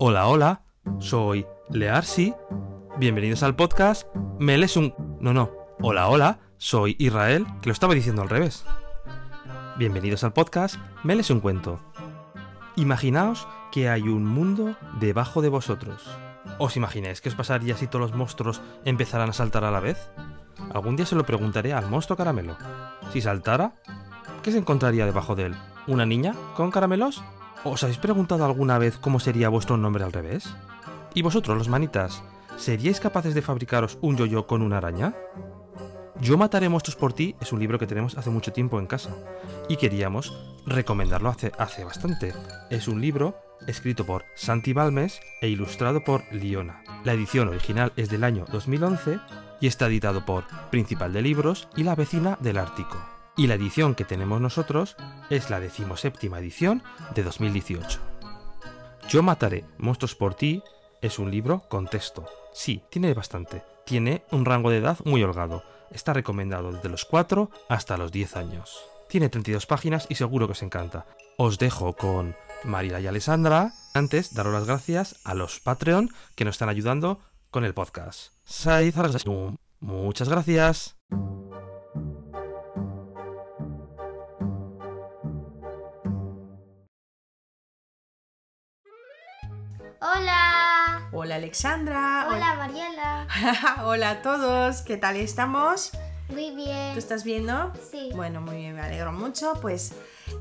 Hola, hola, soy Learsi. Bienvenidos al podcast Me lees un... No, no. Hola, hola, soy Israel, que lo estaba diciendo al revés. Bienvenidos al podcast Me lees un cuento. Imaginaos que hay un mundo debajo de vosotros. ¿Os imagináis que os pasaría si todos los monstruos empezaran a saltar a la vez? Algún día se lo preguntaré al monstruo caramelo. Si saltara, ¿qué se encontraría debajo de él? ¿Una niña con caramelos? ¿Os habéis preguntado alguna vez cómo sería vuestro nombre al revés? ¿Y vosotros, los manitas, seríais capaces de fabricaros un yo-yo con una araña? Yo mataré monstruos por ti es un libro que tenemos hace mucho tiempo en casa y queríamos recomendarlo hace, hace bastante. Es un libro escrito por Santi Balmes e ilustrado por Liona. La edición original es del año 2011 y está editado por Principal de Libros y La Vecina del Ártico. Y la edición que tenemos nosotros es la decimoséptima edición de 2018. Yo mataré monstruos por ti es un libro con texto. Sí, tiene bastante. Tiene un rango de edad muy holgado. Está recomendado desde los 4 hasta los 10 años. Tiene 32 páginas y seguro que os encanta. Os dejo con Marila y Alessandra. Antes, daros las gracias a los Patreon que nos están ayudando con el podcast. Muchas gracias. Hola. Alexandra. Hola Mariela. Hola a todos. ¿Qué tal estamos? Muy bien. ¿Tú estás viendo? Sí. Bueno, muy bien, me alegro mucho. Pues,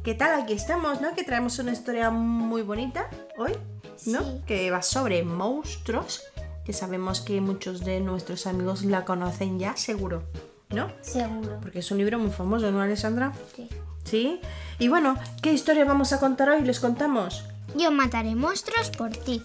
¿qué tal? Aquí estamos, ¿no? Que traemos una historia muy bonita hoy, ¿no? Sí. Que va sobre monstruos, que sabemos que muchos de nuestros amigos la conocen ya, seguro, ¿no? Seguro. Porque es un libro muy famoso, ¿no, Alessandra? Sí. Sí. Y bueno, ¿qué historia vamos a contar hoy? Les contamos. Yo mataré monstruos por ti.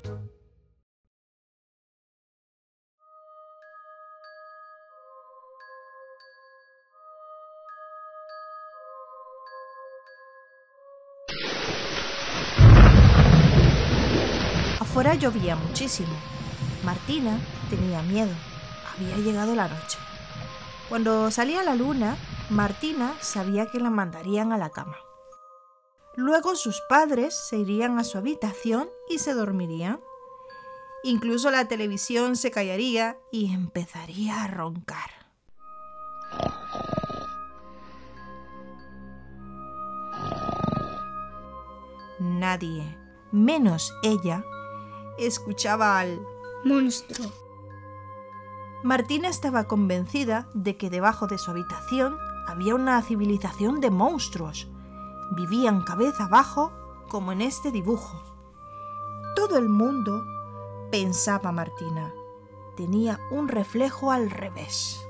Llovía muchísimo. Martina tenía miedo. Había llegado la noche. Cuando salía la luna, Martina sabía que la mandarían a la cama. Luego sus padres se irían a su habitación y se dormirían. Incluso la televisión se callaría y empezaría a roncar. Nadie, menos ella, escuchaba al Monstruo. Martina estaba convencida de que debajo de su habitación había una civilización de monstruos. Vivían cabeza abajo como en este dibujo. Todo el mundo, pensaba Martina, tenía un reflejo al revés.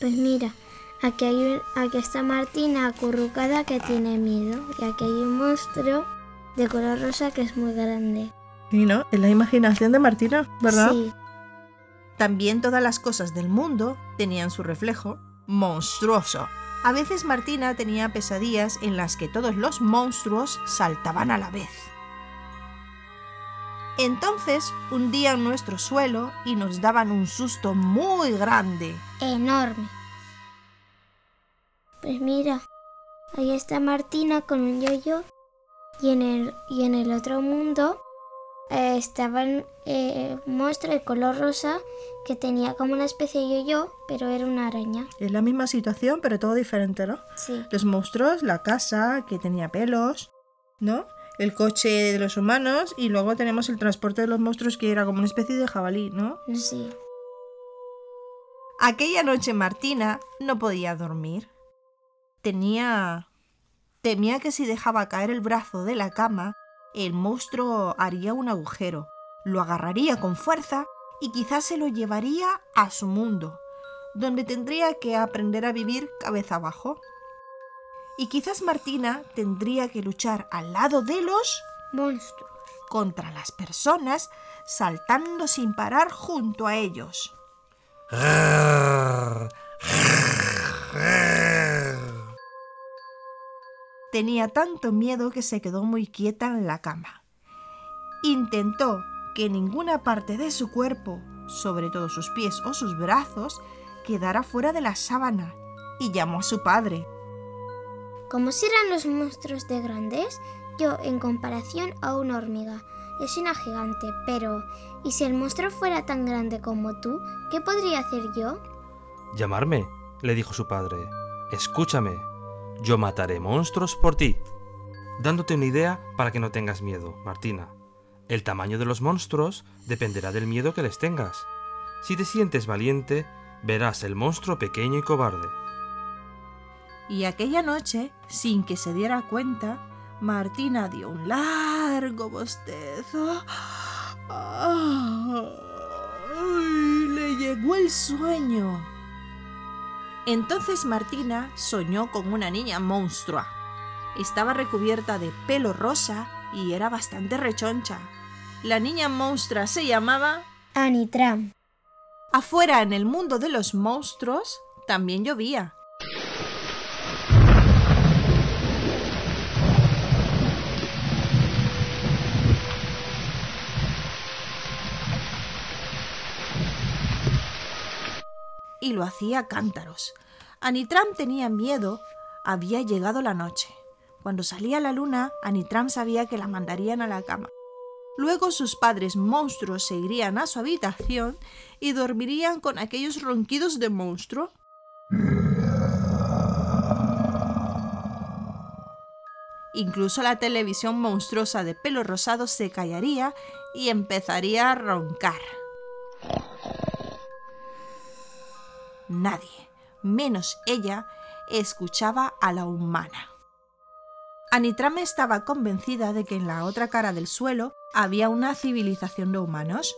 Pues mira, aquí, hay un- aquí está Martina acurrucada que tiene miedo. Y aquí hay un monstruo de color rosa que es muy grande. Y no, es la imaginación de Martina, Sí. También todas las cosas del mundo tenían su reflejo monstruoso. A veces Martina tenía pesadillas en las que todos los monstruos saltaban a la vez. Entonces hundían nuestro suelo y nos daban un susto muy grande. enorme. Pues mira, ahí está Martina con un yoyo y en el, y en el otro mundo eh, estaba eh, un monstruo de color rosa que tenía como una especie de yoyo, pero era una araña. Es la misma situación, pero todo diferente, ¿no? Sí, Los monstruos, la casa que tenía pelos, ¿no? El coche de los humanos y luego tenemos el transporte de los monstruos que era como una especie de jabalí, ¿no? sí. Aquella noche Martina no podía dormir. Tenía... temía que si dejaba caer el brazo de la cama, el monstruo haría un agujero, lo agarraría con fuerza y quizás se lo llevaría a su mundo, donde tendría que aprender a vivir cabeza abajo. Y quizás Martina tendría que luchar al lado de los Monstruos. contra las personas, saltando sin parar junto a ellos. Tenía tanto miedo que se quedó muy quieta en la cama. Intentó que ninguna parte de su cuerpo, sobre todo sus pies o sus brazos, quedara fuera de la sábana y llamó a su padre. Como serán los monstruos de grandes, yo en comparación a una hormiga. Soy una gigante, pero ¿y si el monstruo fuera tan grande como tú? ¿Qué podría hacer yo? Llamarme, le dijo su padre. Escúchame, yo mataré monstruos por ti. Dándote una idea para que no tengas miedo, Martina. El tamaño de los monstruos dependerá del miedo que les tengas. Si te sientes valiente, verás el monstruo pequeño y cobarde. Y aquella noche, sin que se diera cuenta, Martina dio un largo bostezo. ¡Ay! Le llegó el sueño. Entonces Martina soñó con una niña monstrua. Estaba recubierta de pelo rosa y era bastante rechoncha. La niña monstrua se llamaba... Anitram. Afuera, en el mundo de los monstruos, también llovía. Y hacía cántaros. Anitram tenía miedo. Había llegado la noche. Cuando salía la luna, Anitram sabía que la mandarían a la cama. Luego sus padres monstruos se irían a su habitación y dormirían con aquellos ronquidos de monstruo. Incluso la televisión monstruosa de pelo rosado se callaría y empezaría a roncar. Nadie, menos ella, escuchaba a la humana. Anitram estaba convencida de que en la otra cara del suelo había una civilización de humanos.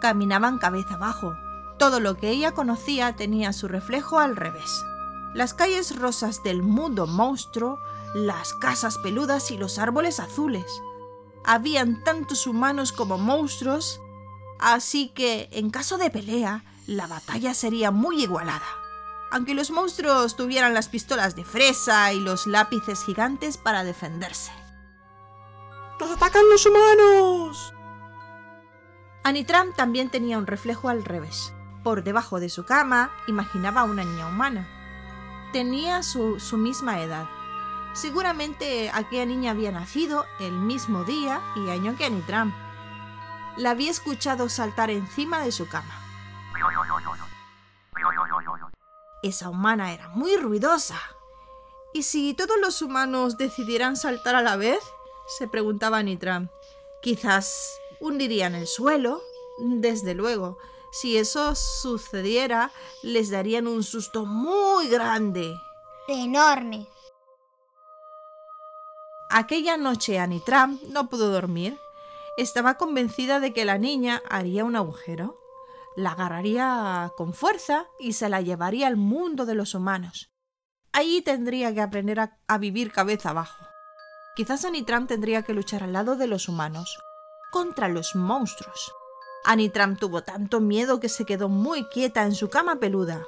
Caminaban cabeza abajo. Todo lo que ella conocía tenía su reflejo al revés. Las calles rosas del mundo monstruo, las casas peludas y los árboles azules. Habían tantos humanos como monstruos, así que en caso de pelea, la batalla sería muy igualada. Aunque los monstruos tuvieran las pistolas de fresa y los lápices gigantes para defenderse. ¡Nos atacan los humanos! Anitram también tenía un reflejo al revés. Por debajo de su cama imaginaba a una niña humana. Tenía su, misma edad. Seguramente aquella niña había nacido el mismo día y año que Anitram. La había escuchado saltar encima de su cama. Esa humana era muy ruidosa. ¿Y si todos los humanos decidieran saltar a la vez? se preguntaba Anitram. Quizás hundirían el suelo. Desde luego, si eso sucediera, les darían un susto muy grande. Enorme. Aquella noche Anitram no pudo dormir. Estaba convencida de que la niña haría un agujero, la agarraría con fuerza y se la llevaría al mundo de los humanos. Allí tendría que aprender a, a vivir cabeza abajo. Quizás Anitram tendría que luchar al lado de los humanos, contra los monstruos. Anitram tuvo tanto miedo que se quedó muy quieta en su cama peluda,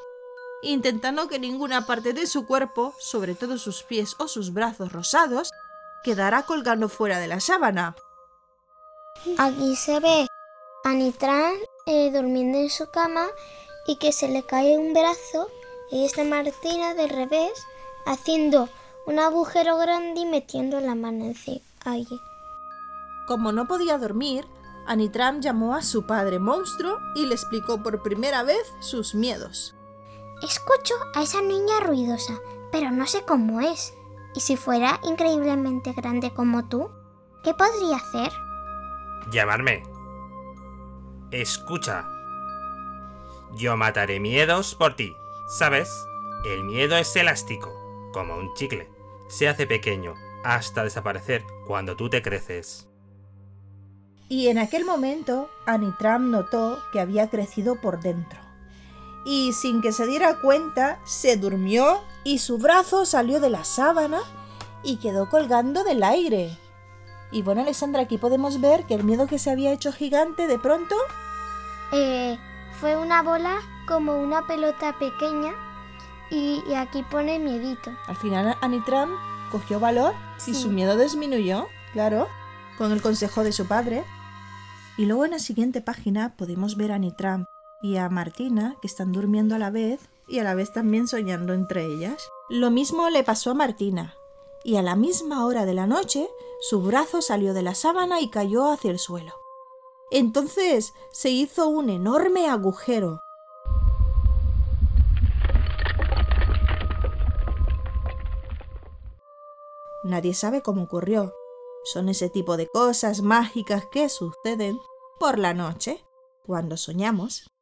intentando que ninguna parte de su cuerpo, sobre todo sus pies o sus brazos rosados, quedara colgando fuera de la sábana. Aquí se ve a Nitran eh, durmiendo en su cama y que se le cae un brazo y está Martina del revés haciendo un agujero grande y metiendo la mano encima. Ahí. Como no podía dormir, Anitram llamó a su padre monstruo y le explicó por primera vez sus miedos. Escucho a esa niña ruidosa, pero no sé cómo es. ¿Y si fuera increíblemente grande como tú? ¿Qué podría hacer? Llamarme. escucha. Yo mataré miedos por ti, ¿sabes? El miedo es elástico, como un chicle. Se hace pequeño hasta desaparecer cuando tú te creces. Y en aquel momento, Anitram notó que había crecido por dentro. Y sin que se diera cuenta, se durmió y su brazo salió de la sábana y quedó colgando del aire. Y bueno, Alexandra, aquí podemos ver que el miedo que se había hecho gigante de pronto Eh, fue una bola como una pelota pequeña y, y aquí pone miedito. Al final Anitram cogió valor y su miedo disminuyó, claro, con el consejo de su padre. Y luego en la siguiente página podemos ver a Anitram y a Martina que están durmiendo a la vez y a la vez también soñando entre ellas. Lo mismo le pasó a Martina. Y a la misma hora de la noche, su brazo salió de la sábana y cayó hacia el suelo. Entonces se hizo un enorme agujero Nadie sabe cómo ocurrió. Son ese tipo de cosas mágicas que suceden por la noche, cuando soñamos.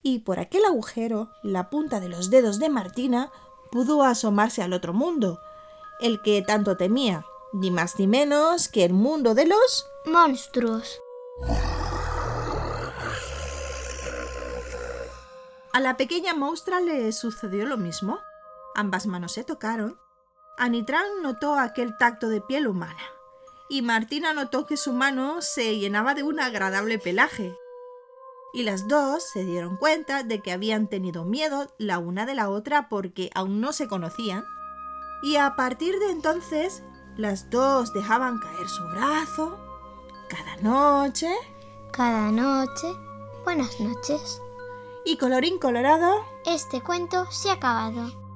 Y por aquel agujero, la punta de los dedos de Martina pudo asomarse al otro mundo, el que tanto temía, ni más ni menos que el mundo de los... Monstruos. A la pequeña monstrua le sucedió lo mismo. Ambas manos se tocaron. Anitran notó aquel tacto de piel humana. Y Martina notó que su mano se llenaba de un agradable pelaje. Y las dos se dieron cuenta de que habían tenido miedo la una de la otra porque aún no se conocían. Y a partir de entonces, las dos dejaban caer su brazo cada noche Cada noche. Buenas noches. y colorín colorado, Este cuento se ha acabado.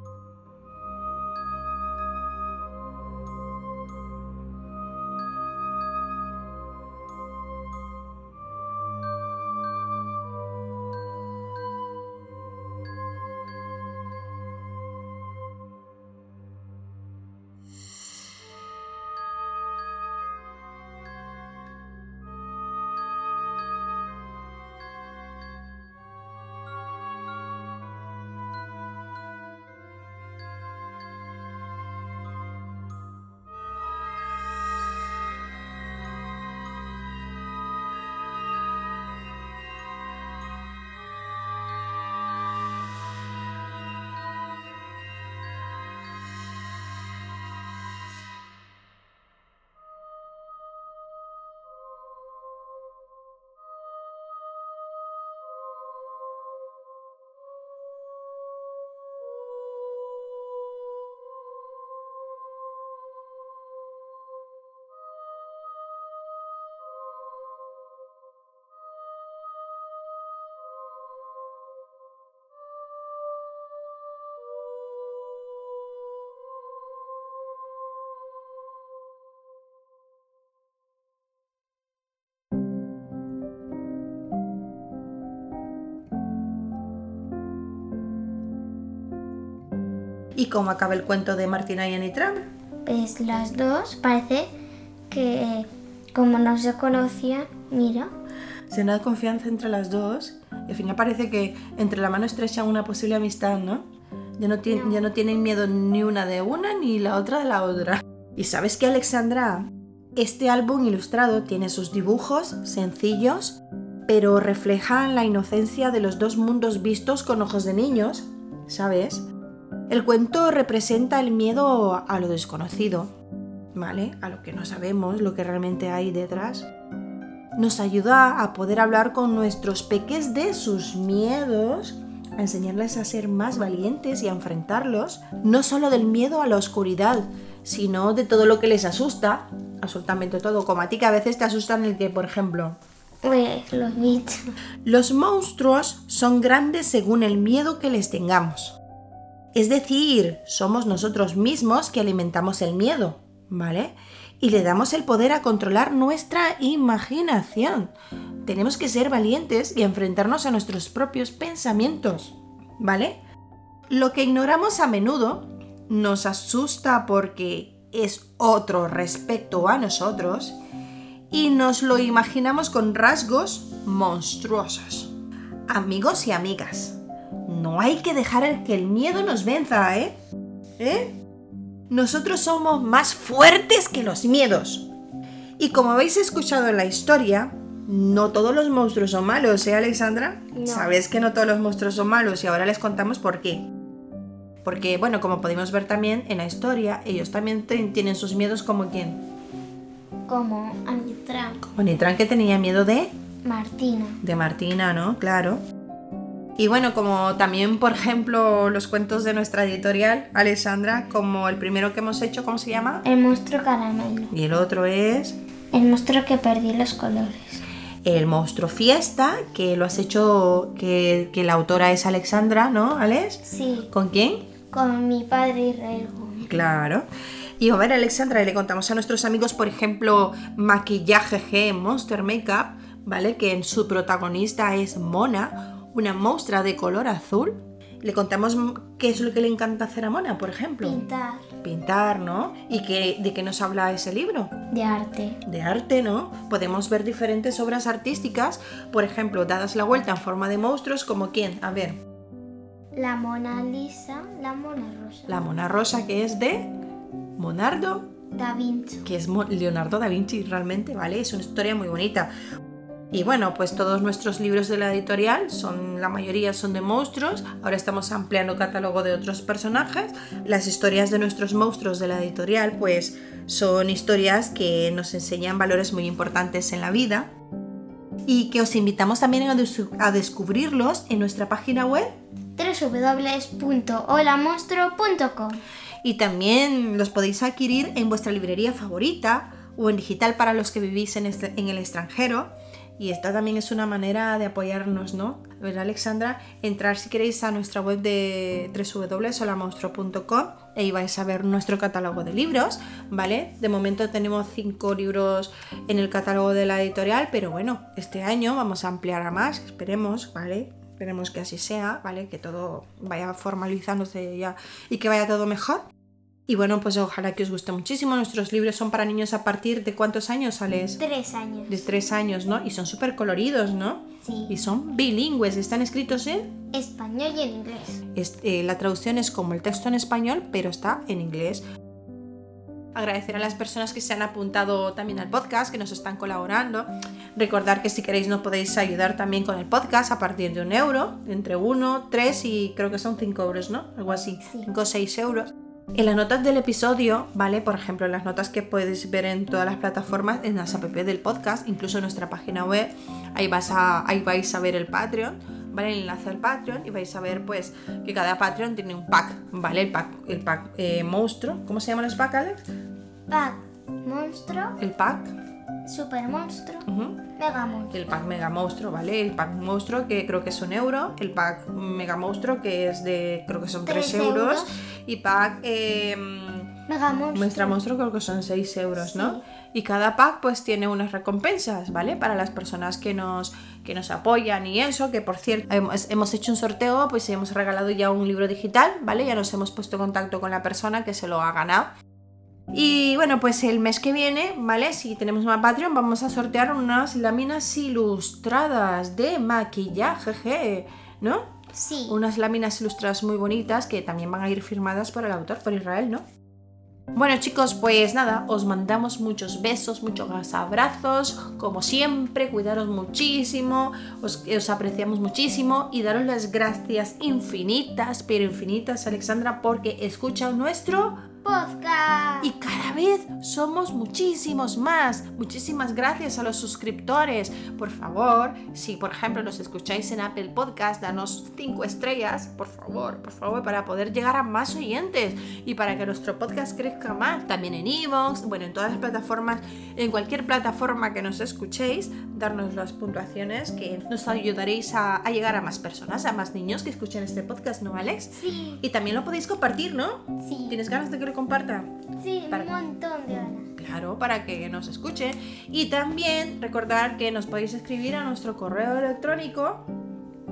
¿Y cómo acaba el cuento de Martina y Anitram? Pues las dos parece que como no se conocían, mira, Se da confianza entre las dos y al final parece que entre la mano estrecha una posible amistad, ¿no? Ya no, tien- ya no tienen miedo ni una de una ni la otra de la otra. ¿Y sabes qué, Alexandra? Este álbum ilustrado tiene sus dibujos sencillos, pero reflejan la inocencia de los dos mundos vistos con ojos de niños, ¿sabes? El cuento representa el miedo a lo desconocido, ¿vale? A lo que no sabemos, lo que realmente hay detrás nos ayuda a poder hablar con nuestros peques de sus miedos, a enseñarles a ser más valientes y a enfrentarlos, no solo del miedo a la oscuridad, sino de todo lo que les asusta, absolutamente todo, como a ti que a veces te asustan el que, por ejemplo, pues los bichos. los monstruos son grandes según el miedo que les tengamos. Es decir, somos nosotros mismos que alimentamos el miedo, ¿vale? Y le damos el poder a controlar nuestra imaginación. Tenemos que ser valientes y enfrentarnos a nuestros propios pensamientos, ¿vale? Lo que ignoramos a menudo nos asusta porque es otro respecto a nosotros y nos lo imaginamos con rasgos monstruosos. Amigos y amigas, no hay que dejar que el miedo nos venza, ¿eh? ¿Eh? Nosotros somos más fuertes que los miedos. Y como habéis escuchado en la historia, no todos los monstruos son malos, ¿eh, Alexandra? No. Sabes que no todos los monstruos son malos y ahora les contamos por qué. Porque, bueno, como podemos ver también en la historia, ellos también tienen sus miedos como quien. Como Anitran, Como Nitran que tenía miedo de, Martina. de Martina, ¿no? Claro. Y bueno, como también, por ejemplo, los cuentos de nuestra editorial, Alexandra, como el primero que hemos hecho, ¿cómo se llama? El monstruo caramelo. Y el otro es El monstruo que perdí los colores. El monstruo fiesta, que lo has hecho, que, que la autora es Alexandra, ¿no, Alex? Sí, ¿Con quién? con mi padre Israel. Claro. Y a ver, Alexandra, y le contamos a nuestros amigos, por ejemplo, Maquillaje G, Monster Makeup, ¿vale? Que en su protagonista es Mona, una monstrua de color azul. Le contamos qué es lo que le encanta hacer a Mona, por ejemplo. Pintar Pintar, ¿no? ¿Y que, de qué nos habla ese libro? de arte. de arte, ¿no? Podemos ver diferentes obras artísticas, por ejemplo, dadas la vuelta en forma de monstruos, como quién? A ver, La Mona Lisa, la Mona Rosa. la Mona Rosa, que es de Monardo, Da Vinci. que es Leonardo da Vinci, realmente, ¿vale? Es una historia muy bonita. Y bueno, pues todos nuestros libros de la editorial son, la mayoría son de monstruos. Ahora estamos ampliando catálogo de otros personajes. Las historias de nuestros monstruos de la editorial, pues son historias que nos enseñan valores muy importantes en la vida. Y que os invitamos también a, des- a descubrirlos en nuestra página web www.holamonstruo.com Y también los podéis adquirir en vuestra librería favorita o en digital para los que vivís en, este- en el extranjero. Y esta también es una manera de apoyarnos, ¿no? A ver, Alexandra, entrar si queréis a nuestra web de www.solamonstro.com y ahí vais a ver nuestro catálogo de libros, ¿vale? De momento tenemos cinco libros en el catálogo de la editorial, pero bueno, este año vamos a ampliar a más, esperemos, ¿vale? Esperemos que así sea, ¿vale? Que todo vaya formalizándose ya y que vaya todo mejor. Y bueno, pues ojalá que os guste muchísimo. Nuestros libros son para niños a partir de cuántos años, Alex? Tres años. De tres años, ¿no? Y son súper coloridos, ¿no? Sí. Y son bilingües, están escritos en... Español y en inglés. es- eh, la traducción es como el texto en español, pero está en inglés. Agradecer a las personas que se han apuntado también al podcast, que nos están colaborando. Recordar que si queréis nos podéis ayudar también con el podcast a partir de un euro, entre uno, tres y creo que son cinco euros, ¿no? Algo así, Sí. cinco o seis euros. En las notas del episodio, ¿vale? Por ejemplo, en las notas que podéis ver en todas las plataformas, en las app del podcast, incluso en nuestra página web, ahí, vas a, ahí vais a ver el Patreon, ¿vale? El enlace al Patreon y vais a ver, pues, que cada Patreon tiene un pack, ¿vale? El pack, el pack eh, monstruo. ¿Cómo se llaman los packs, Alex? Pack monstruo, El pack. Super monstruo, mega monstruo. El pack mega monstruo, ¿vale? El pack monstruo que creo que es un euro. El pack mega monstruo que es de, creo que son 3 Tres euros. euros. Y pack... eh, Mega monstruo. Muestra monstruo creo que son 6 euros, Sí. ¿no? Y cada pack pues tiene unas recompensas, ¿vale? Para las personas que nos, que nos apoyan y eso, que por cierto hemos, hemos hecho un sorteo, pues hemos regalado ya un libro digital, ¿vale? Ya nos hemos puesto en contacto con la persona que se lo ha ganado. Y bueno, pues el mes que viene, ¿vale? Si tenemos más Patreon, vamos a sortear unas láminas ilustradas de maquillaje, je, ¿no? Sí. unas láminas ilustradas muy bonitas que también van a ir firmadas por el autor, por Israel, ¿no? Bueno chicos, pues nada, os mandamos muchos besos, muchos abrazos, como siempre, cuidaros muchísimo, os, os apreciamos muchísimo y daros las gracias infinitas, pero infinitas, Alexandra, porque escuchan nuestro Podcast. y cada vez somos muchísimos más. Muchísimas gracias a los suscriptores. Por favor, si por ejemplo nos escucháis en Apple Podcast, danos 5 estrellas, por favor, por favor, para poder llegar a más oyentes y para que nuestro podcast crezca más. También en Evox, bueno, en todas las plataformas, en cualquier plataforma que nos escuchéis, darnos las puntuaciones que nos ayudaréis a, a llegar a más personas, a más niños que escuchen este podcast, ¿no, Alex? Sí. Y también lo podéis compartir, ¿no? Sí. ¿Tienes ganas de que lo comparta? Sí, Para- un montón de ganas. Claro, para que nos escuchen. Y también recordar que nos podéis escribir a nuestro correo electrónico,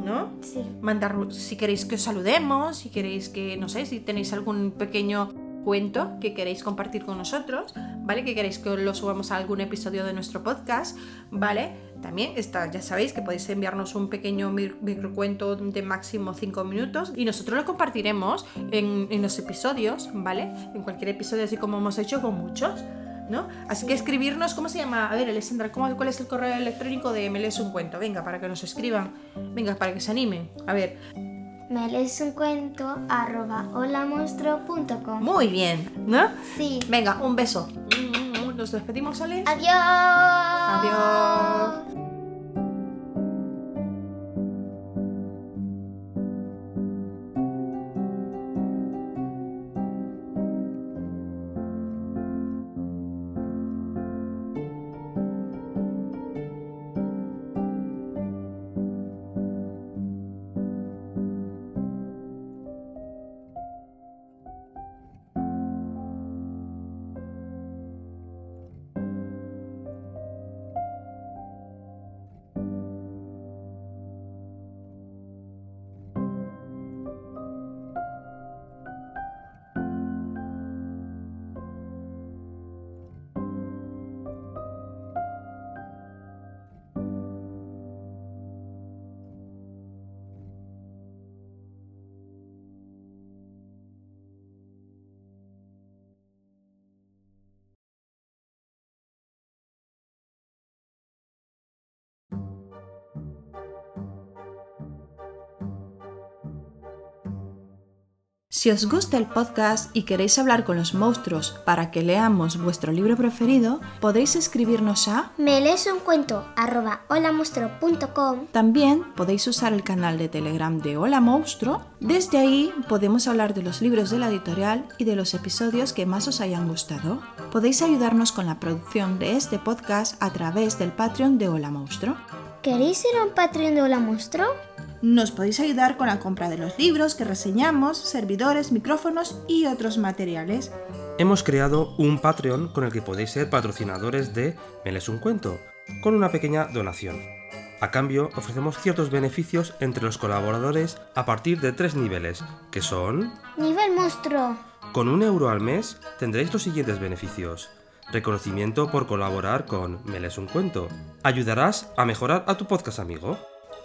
¿no? Sí. Mandar si queréis que os saludemos, si queréis que, no sé, si tenéis algún pequeño cuento que queréis compartir con nosotros, ¿vale? Que queréis que lo subamos a algún episodio de nuestro podcast, ¿vale? También está, ya sabéis que podéis enviarnos un pequeño microcuento de máximo 5 minutos y nosotros lo compartiremos en, en los episodios, ¿vale? En cualquier episodio, así como hemos hecho con muchos. ¿No? Así que escribirnos, ¿cómo se llama? A ver, Alessandra, ¿cómo, ¿cuál es el correo electrónico de Me lees un cuento? Venga, para que nos escriban. Venga, para que se animen. A ver. Me lees un cuento arroba holamonstruo.com. Muy bien, ¿no? Sí. Venga, un beso. Nos despedimos, Ale. Adiós. Adiós. Si os gusta el podcast y queréis hablar con los monstruos para que leamos vuestro libro preferido, podéis escribirnos a Me lees un cuento arroba holamonstruo.com. También podéis usar el canal de Telegram de Hola Monstruo. Desde ahí podemos hablar de los libros de la editorial y de los episodios que más os hayan gustado. Podéis ayudarnos con la producción de este podcast a través del Patreon de Hola Monstruo. ¿Queréis ser un Patreon de Hola Monstruo? Nos podéis ayudar con la compra de los libros que reseñamos, servidores, micrófonos y otros materiales. Hemos creado un Patreon con el que podéis ser patrocinadores de Me lees un cuento, con una pequeña donación. A cambio, ofrecemos ciertos beneficios entre los colaboradores a partir de tres niveles, que son... Nivel monstruo. Con un euro al mes tendréis los siguientes beneficios. Reconocimiento por colaborar con Me lees un cuento. Ayudarás a mejorar a tu podcast amigo.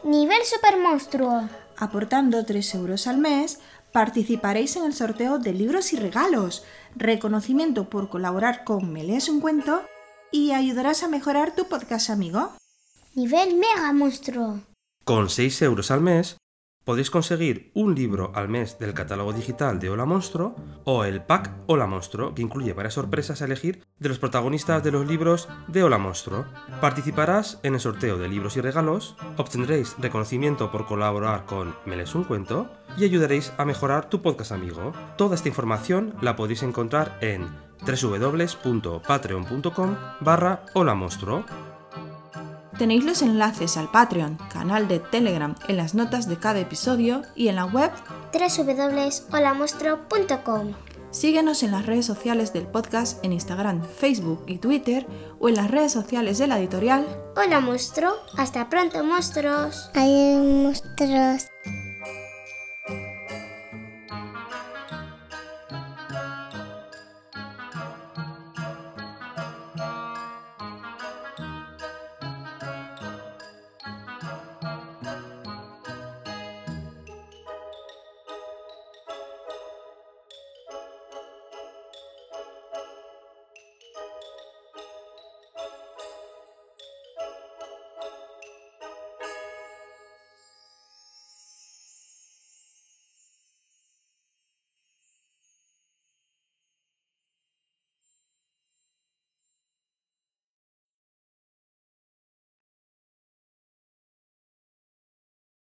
Nivel super monstruo. Aportando 3 euros al mes, participaréis en el sorteo de libros y regalos, reconocimiento por colaborar con Me lees un cuento y ayudarás a mejorar tu podcast amigo. Nivel mega monstruo. Con 6 euros al mes podéis conseguir un libro al mes del catálogo digital de Hola Monstruo o el pack Hola Monstruo, que incluye varias sorpresas a elegir de los protagonistas de los libros de Hola Monstruo. Participarás en el sorteo de libros y regalos, obtendréis reconocimiento por colaborar con Me lees un cuento y ayudaréis a mejorar tu podcast amigo. Toda esta información la podéis encontrar en www.patreon.com barra Hola Monstruo. Tenéis los enlaces al Patreon, canal de Telegram en las notas de cada episodio y en la web www.holamonstruo.com. Síguenos en las redes sociales del podcast en Instagram, Facebook y Twitter o en las redes sociales de la editorial. Hola monstruo. Hasta pronto monstruos. Hay monstruos.